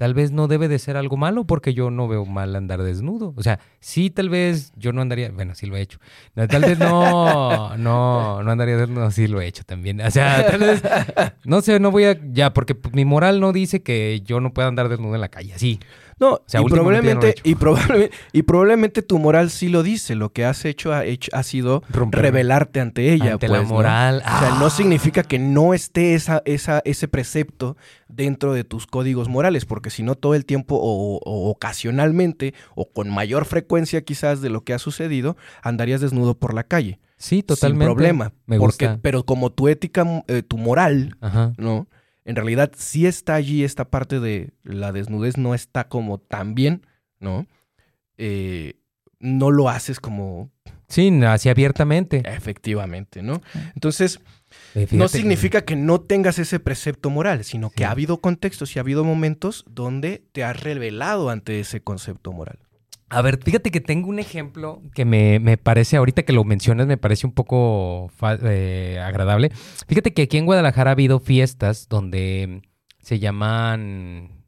S2: tal vez no debe de ser algo malo porque yo no veo mal andar desnudo. O sea, sí, tal vez yo no andaría, bueno, sí lo he hecho. No, tal vez no, no, no andaría desnudo, sí lo he hecho también. O sea, tal vez, no sé, no voy a, ya, porque mi moral no dice que yo no pueda andar desnudo en la calle, sí.
S1: No,
S2: O sea,
S1: y,
S2: no
S1: probablemente, y, probablemente, y probablemente tu moral sí lo dice. Lo que has hecho ha, hecho- ha sido
S2: Romper
S1: revelarte ante ella.
S2: ante
S1: pues,
S2: la
S1: ¿no?
S2: moral.
S1: O sea, no
S2: Ah.
S1: significa que no esté esa, esa, ese precepto dentro de tus códigos morales, porque si no todo el tiempo o, o ocasionalmente o con mayor frecuencia quizás de lo que ha sucedido, andarías desnudo por la calle.
S2: Sí, totalmente.
S1: Sin problema.
S2: Me
S1: porque. Pero como tu ética, eh, tu moral,
S2: Ajá.
S1: ¿no? En realidad sí está allí esta parte de la desnudez, no está como tan bien, ¿no? Eh, no lo haces como
S2: Sí, así abiertamente.
S1: efectivamente, ¿no? Entonces,
S2: Eh,
S1: no
S2: que-
S1: significa que no tengas ese precepto moral, sino
S2: Sí.
S1: que ha habido contextos y ha habido momentos donde te has revelado ante ese concepto moral.
S2: A ver, fíjate que tengo un ejemplo que me, me parece, ahorita que lo mencionas, me parece un poco eh, agradable. Fíjate que aquí en Guadalajara ha habido fiestas donde se llaman...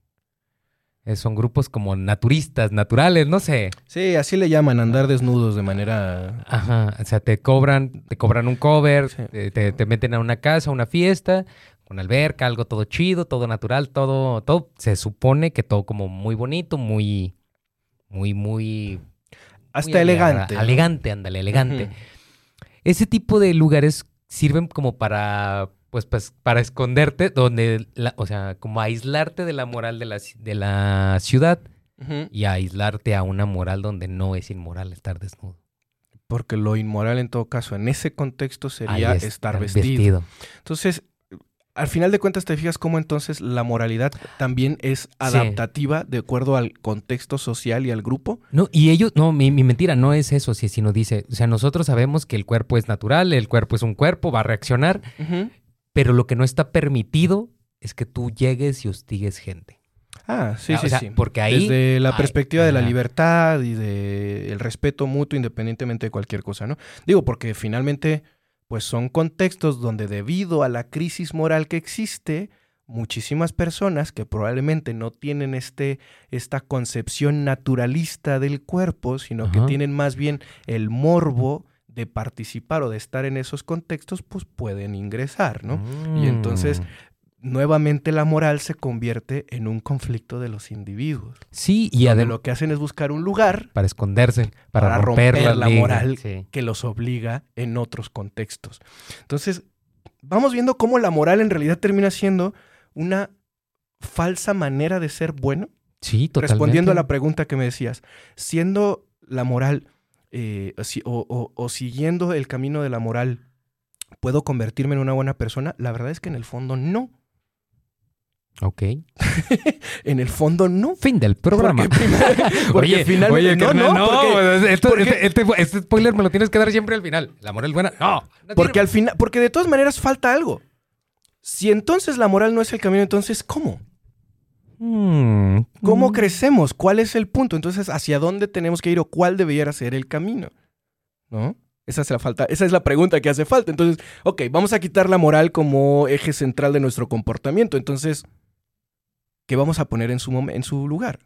S2: eh, son grupos como naturistas, naturales, no sé.
S1: Sí, así le llaman andar desnudos de manera...
S2: Ajá, o sea, te cobran, te cobran un cover,
S1: Sí.
S2: te, te- te meten a una casa, a una fiesta, con alberca, algo todo chido, todo natural, todo, todo, se supone que todo como muy bonito, muy, muy, muy...
S1: Hasta
S2: muy
S1: elegante.
S2: Elegante, ándale, elegante. Ese tipo de lugares sirven como para, pues, pues para esconderte, donde, la- o sea, como aislarte de la moral de la, de la ciudad
S1: Ujú.
S2: y aislarte a una moral donde no es inmoral estar desnudo.
S1: Porque lo inmoral en todo caso, en ese contexto sería
S2: es,
S1: estar vestido. Entonces, al final de cuentas te fijas cómo entonces la moralidad también es adaptativa de acuerdo al contexto social y al grupo.
S2: No, y ellos, no, mi, mi mentira no es eso, si- sino dice, o sea, nosotros sabemos que el cuerpo es natural, el cuerpo es un cuerpo, va a reaccionar, pero lo que no está permitido es que tú llegues y hostigues gente.
S1: Ah, sí,
S2: Ah,
S1: sí,
S2: sea,
S1: sí.
S2: porque ahí-
S1: Desde la
S2: Ay,
S1: perspectiva de la libertad y del respeto mutuo independientemente de cualquier cosa, ¿no? Digo, porque finalmente, pues son contextos donde debido a la crisis moral que existe, muchísimas personas que probablemente no tienen este, esta concepción naturalista del cuerpo, sino que tienen más bien el morbo de participar o de estar en esos contextos, pues pueden ingresar, ¿no? Y entonces,
S2: Mm.
S1: Nuevamente la moral se convierte en un conflicto de los individuos.
S2: Sí, y además
S1: lo que hacen es buscar un lugar
S2: para esconderse, para,
S1: para
S2: romper,
S1: romper la
S2: liga,
S1: moral.
S2: sí.
S1: que los obliga en otros contextos. Entonces, vamos viendo cómo la moral en realidad termina siendo una falsa manera de ser bueno.
S2: Sí, totalmente.
S1: Respondiendo a la pregunta que me decías, siendo la moral eh, o siguiendo el camino de la moral, ¿puedo convertirme en una buena persona? La verdad es que en el fondo no.
S2: Ok.
S1: En el fondo no.
S2: Fin del programa.
S1: Porque, porque
S2: oye,
S1: finalmente
S2: oye,
S1: no,
S2: carnal,
S1: no, porque-
S2: esto-
S1: porque-
S2: este, este- este spoiler me lo tienes que dar siempre al final. La moral buena, no. no
S1: Porque al final, porque de todas maneras falta algo. Si entonces la moral no es el camino, entonces ¿cómo?
S2: Mm,
S1: ¿Cómo
S2: mm.
S1: crecemos? ¿Cuál es el punto? Entonces, ¿hacia dónde tenemos que ir o cuál debería ser el camino? ¿No? Esa es la falta, esa es la pregunta que hace falta. Entonces, ok, vamos a quitar la moral como eje central de nuestro comportamiento. Entonces, ¿qué vamos a poner en su, en su lugar?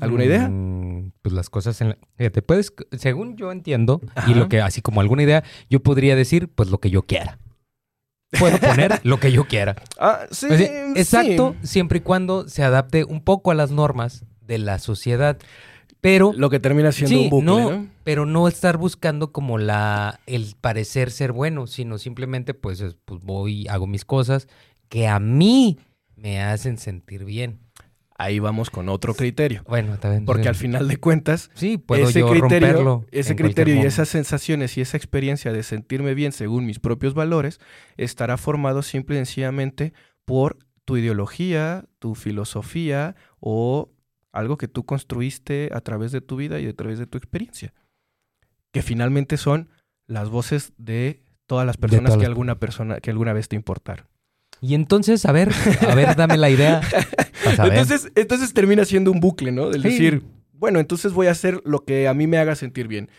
S1: ¿Alguna idea?
S2: Mm, Pues las cosas en la... Fíjate, puedes, según yo entiendo,
S1: Ajá.
S2: y lo que, así como alguna idea, yo podría decir, pues lo que yo quiera. Puedo poner lo que yo quiera.
S1: Ah, sí,
S2: O sea, exacto,
S1: sí.
S2: siempre y cuando se adapte un poco a las normas de la sociedad. Pero,
S1: Lo que termina siendo
S2: Sí,
S1: un bucle,
S2: no,
S1: ¿no?
S2: pero no estar buscando como la el parecer ser bueno, sino simplemente pues, es- pues voy, hago mis cosas que a mí me hacen sentir bien.
S1: Ahí vamos con otro criterio.
S2: Bueno, también.
S1: Porque al final de cuentas,
S2: Sí, puedo
S1: ese
S2: yo
S1: criterio,
S2: romperlo.
S1: ese criterio y esas sensaciones y esa experiencia de sentirme bien según mis propios valores estará formado simple y sencillamente por tu ideología, tu filosofía o algo que tú construiste a través de tu vida y a través de tu experiencia. Que finalmente son las voces de todas las personas que alguna persona que alguna vez te importaron.
S2: Y entonces, a ver, a ver, dame la idea.
S1: Entonces, entonces termina siendo un bucle, ¿no? Del
S2: Sí.
S1: decir, bueno, entonces voy a hacer lo que a mí me haga sentir bien.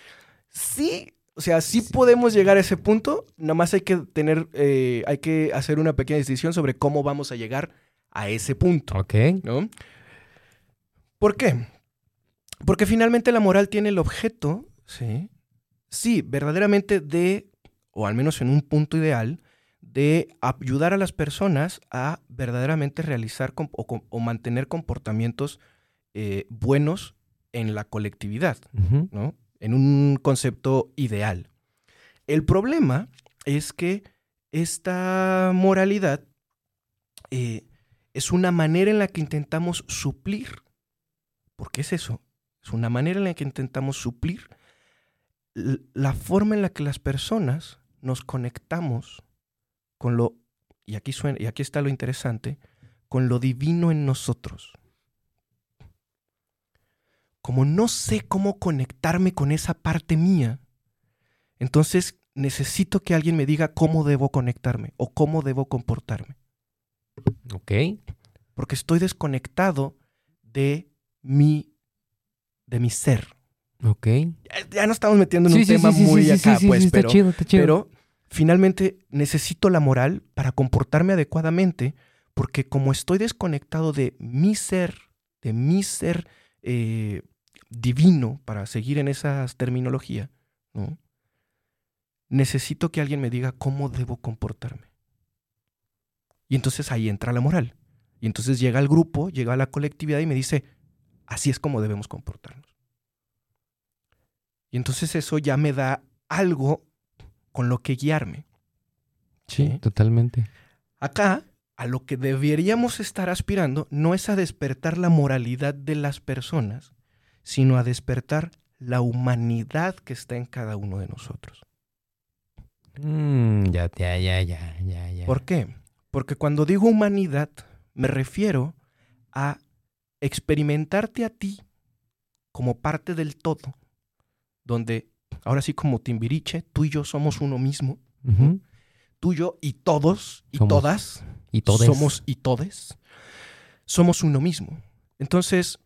S1: Sí, o sea, sí, podemos llegar a ese punto, nada más hay que tener, eh, hay que hacer una pequeña decisión sobre cómo vamos a llegar a ese punto,
S2: ok.
S1: ¿no? ¿Por qué? Porque finalmente la moral tiene el objeto, ¿sí? Sí, verdaderamente de, o al menos en un punto ideal, de ayudar a las personas a verdaderamente realizar o, mantener comportamientos eh, buenos en la colectividad, ¿no? En un concepto ideal. El problema es que esta moralidad eh, es una manera en la que intentamos suplir, ¿por qué es eso? Es una manera en la que intentamos suplir la forma en la que las personas nos conectamos con lo, y aquí, suena, y aquí está lo interesante, con lo divino en nosotros. Como no sé cómo conectarme con esa parte mía, entonces necesito que alguien me diga cómo debo conectarme o cómo debo comportarme.
S2: Ok.
S1: Porque estoy desconectado de mi, de mi ser.
S2: Ok.
S1: Ya, nos estamos metiendo en un tema muy acá, pues, pero, pero finalmente necesito la moral para comportarme adecuadamente, porque como estoy desconectado de mi ser, de mi ser eh, divino, para seguir en esa terminología, ¿no? necesito que alguien me diga cómo debo comportarme. Y entonces ahí entra la moral. Y entonces llega el grupo, llega a la colectividad y me dice, así es como debemos comportarnos. Y entonces eso ya me da algo con lo que guiarme.
S2: Sí, totalmente.
S1: Acá, a lo que deberíamos estar aspirando no es a despertar la moralidad de las personas, sino a despertar la humanidad que está en cada uno de nosotros.
S2: Mm, ya, ya, ya, ya, ya, ya.
S1: ¿Por qué? Porque cuando digo humanidad, me refiero a experimentarte a ti como parte del todo, donde ahora sí como Timbiriche, tú y yo somos uno mismo. Tú, yo y todos y todas.
S2: Y todes.
S1: Somos y todes. Somos uno mismo. Entonces,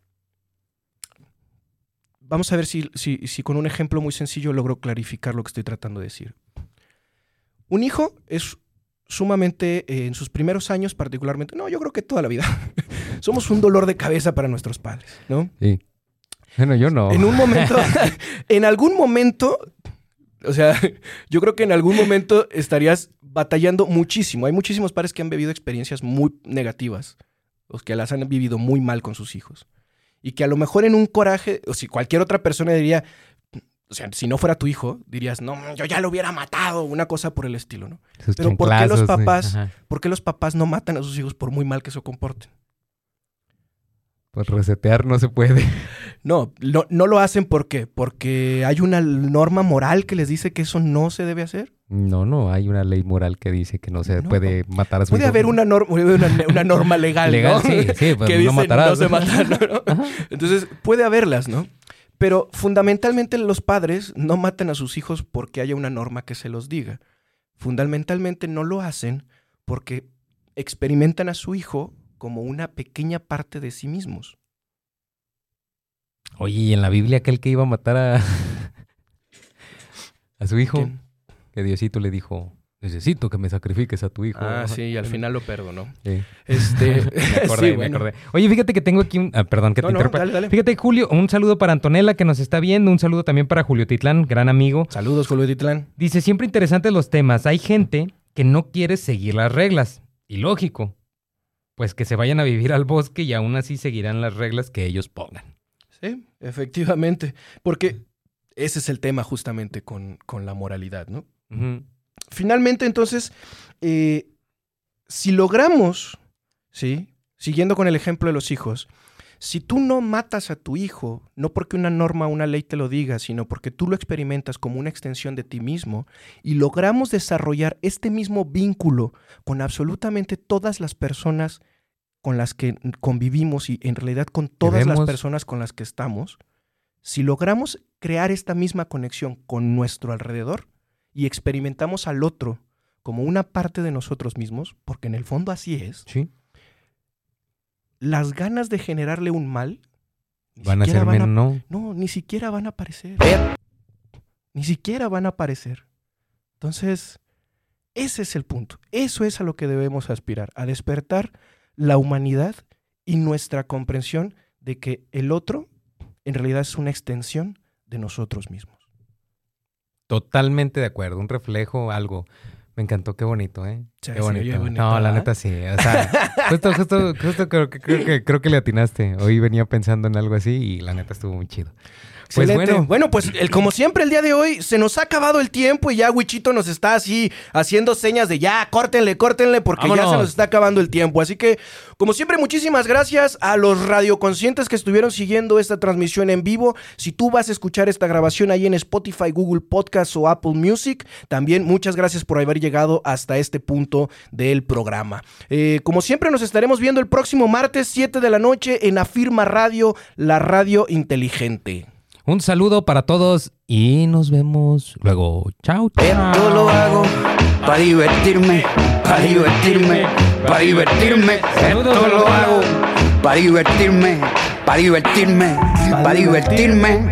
S1: vamos a ver si, si, con un ejemplo muy sencillo logro clarificar lo que estoy tratando de decir. Un hijo es sumamente, eh, en sus primeros años particularmente, no, yo creo que toda la vida, somos un dolor de cabeza para nuestros padres, ¿no?
S2: Sí. Bueno, yo no.
S1: En un momento, en algún momento, o sea, yo creo que en algún momento estarías batallando muchísimo. Hay muchísimos padres que han vivido experiencias muy negativas, los que las han vivido muy mal con sus hijos. Y que a lo mejor en un coraje, o si cualquier otra persona diría, o sea, si no fuera tu hijo, dirías, no, yo ya lo hubiera matado, una cosa por el estilo, ¿no? Pero ¿por qué los papás, ¿por qué los papás no matan a sus hijos por muy mal que se comporten?
S2: Pues resetear no se puede.
S1: No, no lo hacen ¿por qué? Porque hay una norma moral que les dice que eso no se debe hacer.
S2: No, no, hay una ley moral que dice que no se puede matar a su
S1: Puede haber una, norma, una, norma legal,
S2: legal sí, sí, pues
S1: que
S2: no
S1: dice no se matan, ¿no? Entonces, puede haberlas, ¿no? Pero fundamentalmente los padres no matan a sus hijos porque haya una norma que se los diga. Fundamentalmente no lo hacen porque experimentan a su hijo como una pequeña parte de sí mismos.
S2: Oye, ¿y en la Biblia aquel que iba a matar a, a su hijo? Que Diosito le dijo, necesito que me sacrifiques a tu hijo.
S1: Ah, sí, y al final lo perdonó.
S2: Sí.
S1: Este,
S2: me acordé, me acordé. Oye, fíjate que tengo aquí un... Ah, perdón, que te no, dale, dale. Fíjate, Julio, un saludo para Antonella que nos está viendo, un saludo también para Julio Titlán, gran amigo.
S1: Saludos, Julio Titlán.
S2: Dice, siempre interesantes los temas. Hay gente que no quiere seguir las reglas. Y lógico, pues que se vayan a vivir al bosque y aún así seguirán las reglas que ellos pongan.
S1: Sí, efectivamente. Porque ese es el tema justamente con, con la moralidad, ¿no? Finalmente, entonces, eh, si logramos, ¿sí? Siguiendo con el ejemplo de los hijos, si tú no matas a tu hijo, no porque una norma o una ley te lo diga, sino porque tú lo experimentas como una extensión de ti mismo, y logramos desarrollar este mismo vínculo con absolutamente todas las personas con las que convivimos y en realidad con todas las personas con las que estamos, si logramos crear esta misma conexión con nuestro alrededor y experimentamos al otro como una parte de nosotros mismos, porque en el fondo así es,
S2: ¿Sí?
S1: las ganas de generarle un mal
S2: van a ser menos, ¿no?
S1: No, ni siquiera van a aparecer. Ni siquiera van a aparecer. Entonces, ese es el punto. Eso es a lo que debemos aspirar, a despertar la humanidad y nuestra comprensión de que el otro en realidad es una extensión de nosotros mismos.
S2: Totalmente de acuerdo, un reflejo, algo. Me encantó, qué bonito, ¿eh?
S1: Sí,
S2: qué
S1: sí,
S2: bonito.
S1: oye, bonito,
S2: no, la neta sí. O sea, justo, justo, justo creo que, creo que creo que le atinaste. Hoy venía pensando en algo así y la neta estuvo muy chido. Pues
S1: Excelente.
S2: bueno,
S1: bueno, pues el, como siempre el día de hoy se nos ha acabado el tiempo y ya Wichito nos está así haciendo señas de ya, córtenle, córtenle, porque ya se nos está acabando el tiempo. Así que, como siempre, muchísimas gracias a los radioconscientes que estuvieron siguiendo esta transmisión en vivo. Si tú vas a escuchar esta grabación ahí en Spotify, Google Podcast o Apple Music, también muchas gracias por haber llegado hasta este punto del programa. Eh, como siempre, nos estaremos viendo el próximo martes, 7 de la noche, en Afirma Radio, la radio inteligente.
S2: Un saludo para todos y nos vemos luego. Chao, chao.
S3: Esto lo hago para divertirme, para divertirme, para divertirme. Esto lo hago para divertirme, para divertirme, para divertirme.